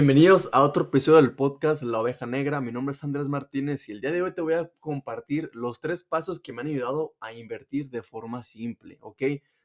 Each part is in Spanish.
Bienvenidos a otro episodio del podcast La Oveja Negra. Mi nombre es Andrés Martínez y el día de hoy te voy a compartir los tres pasos que me han ayudado a invertir de forma simple, ¿ok?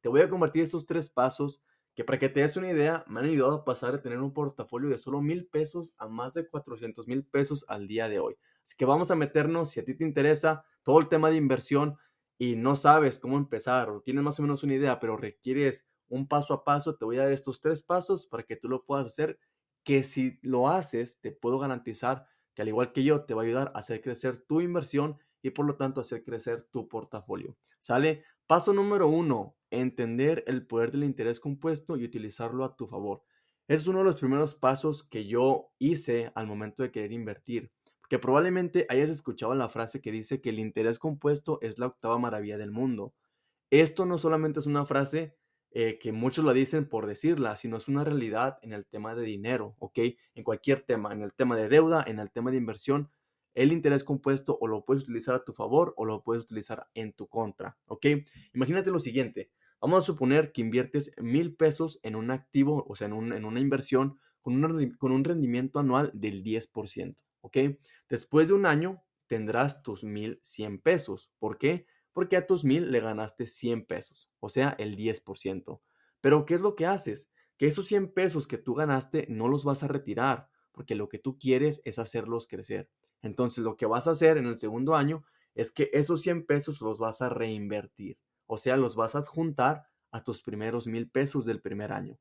Te voy a compartir estos tres pasos que para que te des una idea me han ayudado a pasar de tener un portafolio de solo mil pesos a más de 400 mil pesos al día de hoy. Así que vamos a meternos, si a ti te interesa todo el tema de inversión y no sabes cómo empezar o tienes más o menos una idea, pero requieres un paso a paso, te voy a dar estos tres pasos para que tú lo puedas hacer que si lo haces, te puedo garantizar que al igual que yo, te va a ayudar a hacer crecer tu inversión y por lo tanto hacer crecer tu portafolio. ¿Sale? Paso número uno, entender el poder del interés compuesto y utilizarlo a tu favor. es uno de los primeros pasos que yo hice al momento de querer invertir. Porque probablemente hayas escuchado la frase que dice que el interés compuesto es la octava maravilla del mundo. Esto no solamente es una frase eh, que muchos lo dicen por decirla, sino es una realidad en el tema de dinero, ¿ok? En cualquier tema, en el tema de deuda, en el tema de inversión, el interés compuesto o lo puedes utilizar a tu favor o lo puedes utilizar en tu contra, ¿ok? Imagínate lo siguiente, vamos a suponer que inviertes mil pesos en un activo, o sea, en, en una inversión con, con un rendimiento anual del 10%, ¿ok? Después de un año tendrás tus mil cien pesos, ¿por qué? Porque a tus mil le ganaste 100 pesos, o sea, el 10%. Pero ¿qué es lo que haces? Que esos 100 pesos que tú ganaste no los vas a retirar, porque lo que tú quieres es hacerlos crecer. Entonces, lo que vas a hacer en el segundo año es que esos 100 pesos los vas a reinvertir, o sea, los vas a adjuntar a tus primeros mil pesos del primer año.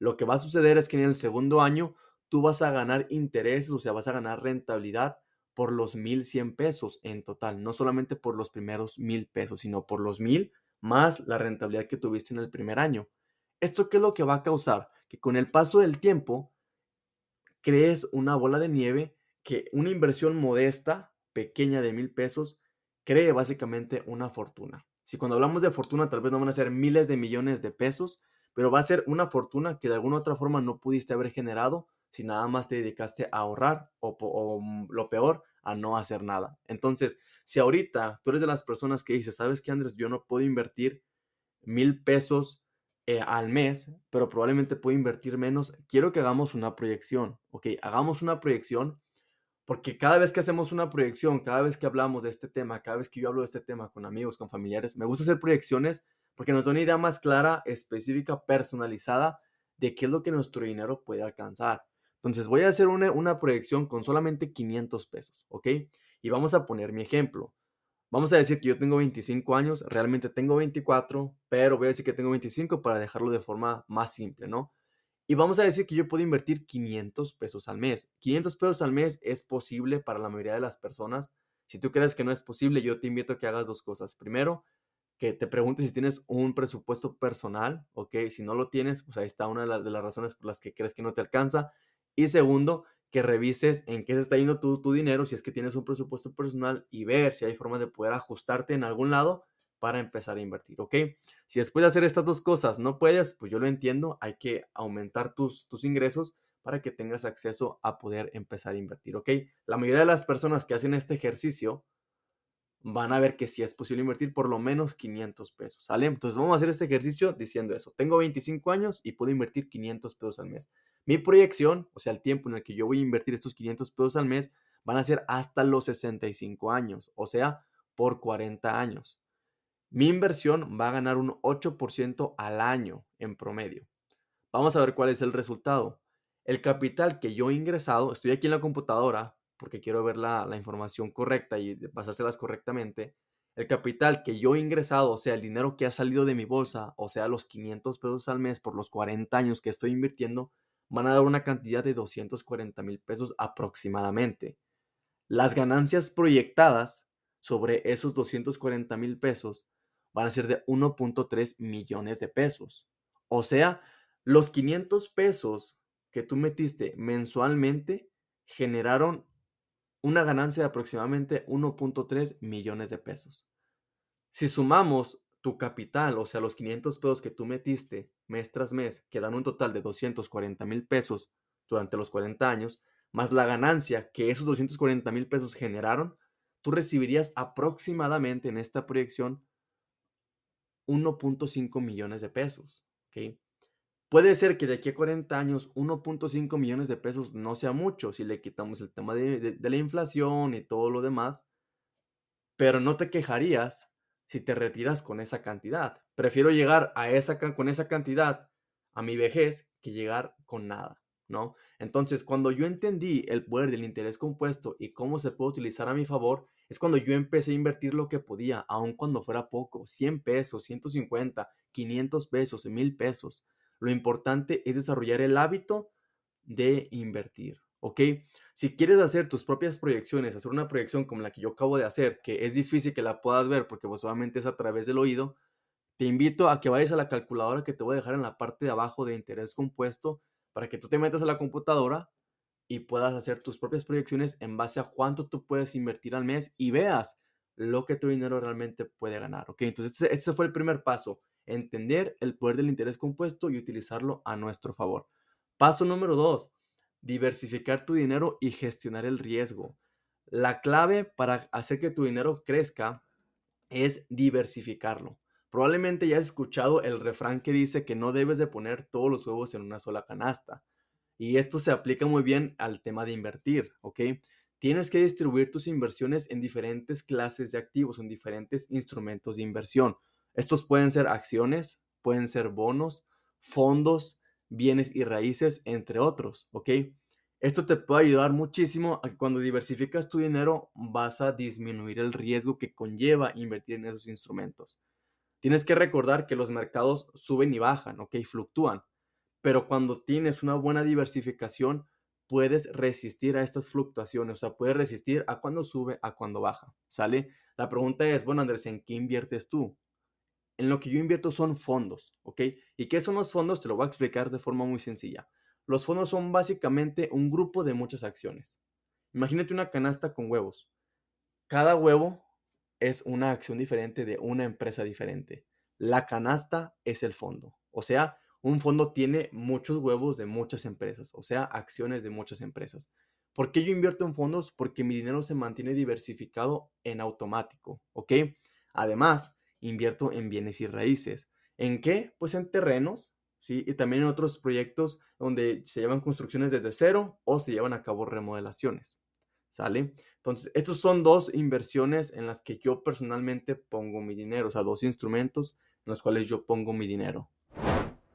Lo que va a suceder es que en el segundo año tú vas a ganar intereses, o sea, vas a ganar rentabilidad por los 1100 pesos en total, no solamente por los primeros mil pesos, sino por los mil más la rentabilidad que tuviste en el primer año. ¿Esto qué es lo que va a causar? Que con el paso del tiempo crees una bola de nieve que una inversión modesta, pequeña de mil pesos, cree básicamente una fortuna. Si cuando hablamos de fortuna tal vez no van a ser miles de millones de pesos, pero va a ser una fortuna que de alguna otra forma no pudiste haber generado si nada más te dedicaste a ahorrar o, mm, lo peor, a no hacer nada. Entonces, si ahorita tú eres de las personas que dices, ¿sabes qué, Andrés? Yo no puedo invertir mil pesos eh, al mes, pero probablemente puedo invertir menos. Quiero que hagamos una proyección, ¿ok? Hagamos una proyección porque cada vez que hacemos una proyección, cada vez que hablamos de este tema, cada vez que yo hablo de este tema con amigos, con familiares, me gusta hacer proyecciones porque nos da una idea más clara, específica, personalizada de qué es lo que nuestro dinero puede alcanzar. Entonces voy a hacer una, proyección con solamente 500 pesos, ¿ok? Y vamos a poner mi ejemplo. Vamos a decir que yo tengo 25 años, realmente tengo 24, pero voy a decir que tengo 25 para dejarlo de forma más simple, ¿no? Y vamos a decir que yo puedo invertir 500 pesos al mes. 500 pesos al mes es posible para la mayoría de las personas. Si tú crees que no es posible, yo te invito a que hagas dos cosas. Primero, que te preguntes si tienes un presupuesto personal, ¿ok? Si no lo tienes, pues ahí está una de las razones por las que crees que no te alcanza. Y segundo, que revises en qué se está yendo tu, tu dinero, si es que tienes un presupuesto personal y ver si hay forma de poder ajustarte en algún lado para empezar a invertir, ¿ok? Si después de hacer estas dos cosas no puedes, pues yo lo entiendo, hay que aumentar tus, tus ingresos para que tengas acceso a poder empezar a invertir, ¿ok? La mayoría de las personas que hacen este ejercicio van a ver que sí es posible invertir por lo menos 500 pesos, ¿sale? Entonces vamos a hacer este ejercicio diciendo eso. Tengo 25 años y puedo invertir 500 pesos al mes. Mi proyección, o sea, el tiempo en el que yo voy a invertir estos 500 pesos al mes, van a ser hasta los 65 años, o sea, por 40 años. Mi inversión va a ganar un 8% al año en promedio. Vamos a ver cuál es el resultado. El capital que yo he ingresado, estoy aquí en la computadora, porque quiero ver la, información correcta y pasárselas correctamente, el capital que yo he ingresado, o sea, el dinero que ha salido de mi bolsa, o sea, los 500 pesos al mes por los 40 años que estoy invirtiendo, van a dar una cantidad de 240 mil pesos aproximadamente. Las ganancias proyectadas sobre esos 240 mil pesos van a ser de 1.3 millones de pesos. O sea, los 500 pesos que tú metiste mensualmente generaron una ganancia de aproximadamente 1.3 millones de pesos. Si sumamos tu capital, o sea, los 500 pesos que tú metiste mes tras mes, que dan un total de 240 mil pesos durante los 40 años, más la ganancia que esos 240 mil pesos generaron, tú recibirías aproximadamente en esta proyección 1.5 millones de pesos. Puede ser que de aquí a 40 años 1.5 millones de pesos no sea mucho si le quitamos el tema de, la inflación y todo lo demás, pero no te quejarías si te retiras con esa cantidad. Prefiero llegar con esa cantidad a mi vejez que llegar con nada, ¿no? Entonces, cuando yo entendí el poder del interés compuesto y cómo se puede utilizar a mi favor, es cuando yo empecé a invertir lo que podía, aun cuando fuera poco, 100 pesos, 150, 500 pesos, 1000 pesos. Lo importante es desarrollar el hábito de invertir, ¿ok? Si quieres hacer tus propias proyecciones, hacer una proyección como la que yo acabo de hacer, que es difícil que la puedas ver porque pues solamente es a través del oído, te invito a que vayas a la calculadora que te voy a dejar en la parte de abajo de interés compuesto para que tú te metas a la computadora y puedas hacer tus propias proyecciones en base a cuánto tú puedes invertir al mes y veas lo que tu dinero realmente puede ganar, ¿ok? Entonces, ese, fue el primer paso, entender el poder del interés compuesto y utilizarlo a nuestro favor. Paso número dos, diversificar tu dinero y gestionar el riesgo. La clave para hacer que tu dinero crezca es diversificarlo. Probablemente ya has escuchado el refrán que dice que no debes de poner todos los huevos en una sola canasta. Y esto se aplica muy bien al tema de invertir, ¿ok? Tienes que distribuir tus inversiones en diferentes clases de activos, en diferentes instrumentos de inversión. Estos pueden ser acciones, pueden ser bonos, fondos, bienes y raíces, entre otros, ¿ok? Esto te puede ayudar muchísimo a que cuando diversificas tu dinero vas a disminuir el riesgo que conlleva invertir en esos instrumentos. Tienes que recordar que los mercados suben y bajan, ¿ok? Fluctúan. Pero cuando tienes una buena diversificación, puedes resistir a estas fluctuaciones, o sea, puedes resistir a cuando sube, a cuando baja, ¿sale? La pregunta es, bueno, Andrés, ¿en qué inviertes tú? En lo que yo invierto son fondos, ¿ok? ¿Y qué son los fondos? Te lo voy a explicar de forma muy sencilla. Los fondos son básicamente un grupo de muchas acciones. Imagínate una canasta con huevos. Cada huevo es una acción diferente de una empresa diferente. La canasta es el fondo. O sea, un fondo tiene muchos huevos de muchas empresas, o sea, acciones de muchas empresas. ¿Por qué yo invierto en fondos? Porque mi dinero se mantiene diversificado en automático, ¿ok? Además, invierto en bienes y raíces. ¿En qué? Pues en terrenos, ¿sí? Y también en otros proyectos donde se llevan construcciones desde cero o se llevan a cabo remodelaciones. ¿Sale? Entonces, estos son dos inversiones en las que yo personalmente pongo mi dinero, o sea, dos instrumentos en los cuales yo pongo mi dinero.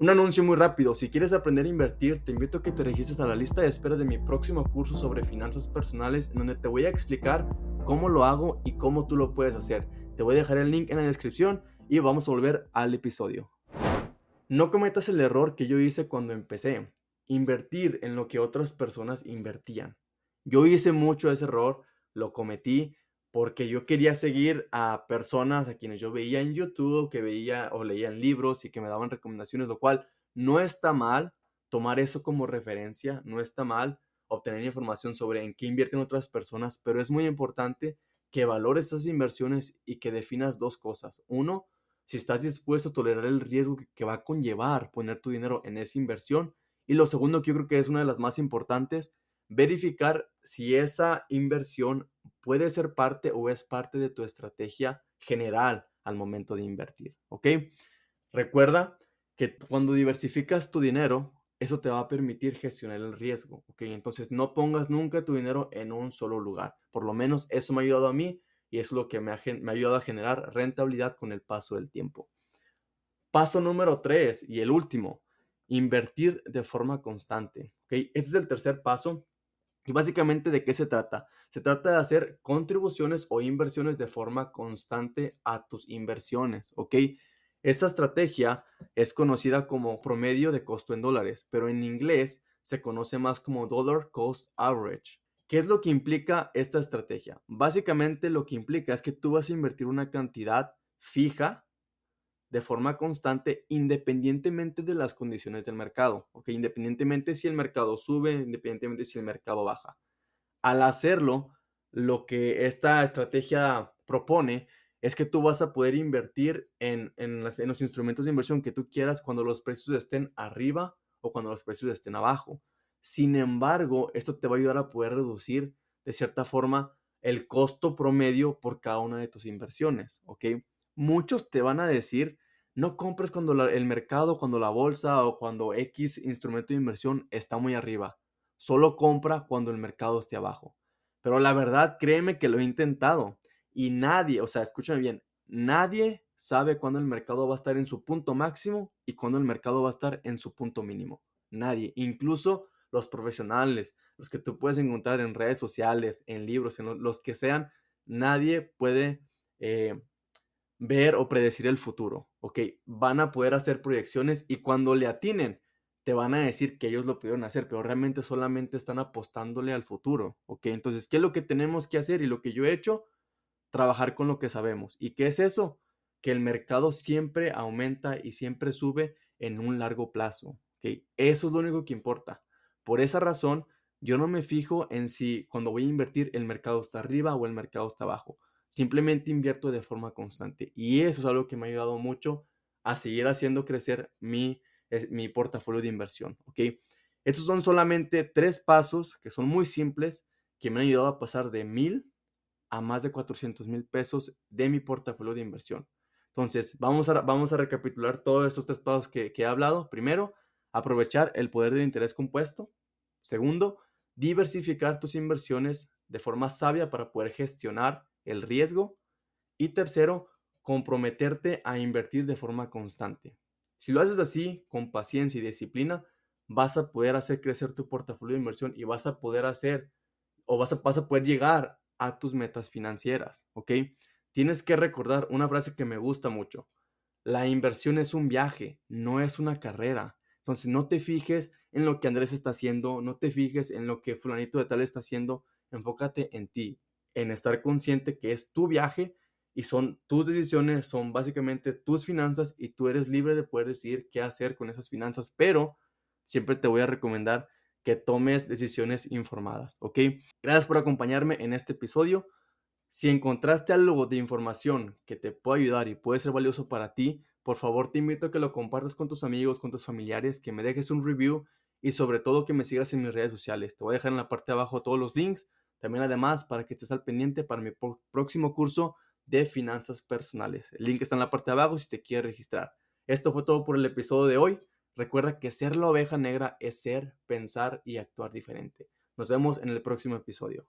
Un anuncio muy rápido, si quieres aprender a invertir, te invito a que te registres a la lista de espera de mi próximo curso sobre finanzas personales, en donde te voy a explicar cómo lo hago y cómo tú lo puedes hacer. Te voy a dejar el link en la descripción y vamos a volver al episodio. No cometas el error que yo hice cuando empecé, invertir en lo que otras personas invertían. Yo hice mucho ese error, lo cometí porque yo quería seguir a personas a quienes yo veía en YouTube, que veía o leía en libros y que me daban recomendaciones, lo cual no está mal tomar eso como referencia, no está mal obtener información sobre en qué invierten otras personas, pero es muy importante que valores estas inversiones y que definas dos cosas. Uno, si estás dispuesto a tolerar el riesgo que, va a conllevar poner tu dinero en esa inversión. Y lo segundo, que yo creo que es una de las más importantes, verificar si esa inversión puede ser parte o es parte de tu estrategia general al momento de invertir. ¿Ok? Recuerda que cuando diversificas tu dinero, eso te va a permitir gestionar el riesgo, ¿ok? Entonces no pongas nunca tu dinero en un solo lugar. Por lo menos eso me ha ayudado a mí y es lo que me ha, me ha ayudado a generar rentabilidad con el paso del tiempo. Paso número tres y el último, invertir de forma constante, ¿ok? Ese es el tercer paso. Y básicamente, ¿de qué se trata? Se trata de hacer contribuciones o inversiones de forma constante a tus inversiones, ¿ok? Esta estrategia es conocida como promedio de costo en dólares, pero en inglés se conoce más como Dollar Cost Average. ¿Qué es lo que implica esta estrategia? Básicamente lo que implica es que tú vas a invertir una cantidad fija de forma constante independientemente de las condiciones del mercado. Independientemente si el mercado sube, independientemente si el mercado baja. Al hacerlo, lo que esta estrategia propone es que tú vas a poder invertir en, los instrumentos de inversión que tú quieras cuando los precios estén arriba o cuando los precios estén abajo. Sin embargo, esto te va a ayudar a poder reducir de cierta forma el costo promedio por cada una de tus inversiones, ¿ok? Muchos te van a decir no compres cuando el mercado, cuando la bolsa o cuando X instrumento de inversión está muy arriba. Solo compra cuando el mercado esté abajo. Pero la verdad, créeme que lo he intentado y nadie, o sea, escúchame bien, nadie sabe cuándo el mercado va a estar en su punto máximo y cuándo el mercado va a estar en su punto mínimo. Nadie, incluso los profesionales, los que tú puedes encontrar en redes sociales, en libros, en los que sean, nadie puede eh, ver o predecir el futuro, ¿ok? Van a poder hacer proyecciones y cuando le atinen, te van a decir que ellos lo pudieron hacer, pero realmente solamente están apostándole al futuro, ¿ok? Entonces, ¿qué es lo que tenemos que hacer? Y lo que yo he hecho, trabajar con lo que sabemos. ¿Y qué es eso? Que el mercado siempre aumenta y siempre sube en un largo plazo, ¿ok? Eso es lo único que importa. Por esa razón, yo no me fijo en si cuando voy a invertir el mercado está arriba o el mercado está abajo. Simplemente invierto de forma constante. Y eso es algo que me ha ayudado mucho a seguir haciendo crecer mi, mi portafolio de inversión. ¿ok? Estos son solamente tres pasos que son muy simples que me han ayudado a pasar de mil a más de 400 mil pesos de mi portafolio de inversión. Entonces, vamos a, vamos a recapitular todos estos tres pasos que, he hablado. Primero, aprovechar el poder del interés compuesto. Segundo, diversificar tus inversiones de forma sabia para poder gestionar el riesgo. Y tercero, comprometerte a invertir de forma constante. Si lo haces así, con paciencia y disciplina, vas a poder hacer crecer tu portafolio de inversión y vas a poder hacer o vas a, vas a poder llegar a tus metas financieras, ¿ok? Tienes que recordar una frase que me gusta mucho. La inversión es un viaje, no es una carrera. Entonces no te fijes en lo que Andrés está haciendo, no te fijes en lo que fulanito de tal está haciendo, enfócate en ti en estar consciente que es tu viaje y son tus decisiones, son básicamente tus finanzas y tú eres libre de poder decidir qué hacer con esas finanzas, pero siempre te voy a recomendar que tomes decisiones informadas, ¿ok? Gracias por acompañarme en este episodio. Si encontraste algo de información que te pueda ayudar y puede ser valioso para ti, por favor te invito a que lo compartas con tus amigos, con tus familiares, que me dejes un review y sobre todo que me sigas en mis redes sociales. Te voy a dejar en la parte de abajo todos los links también además para que estés al pendiente para mi próximo curso de finanzas personales. El link está en la parte de abajo si te quieres registrar. Esto fue todo por el episodio de hoy. Recuerda que ser la oveja negra es ser, pensar y actuar diferente. Nos vemos en el próximo episodio.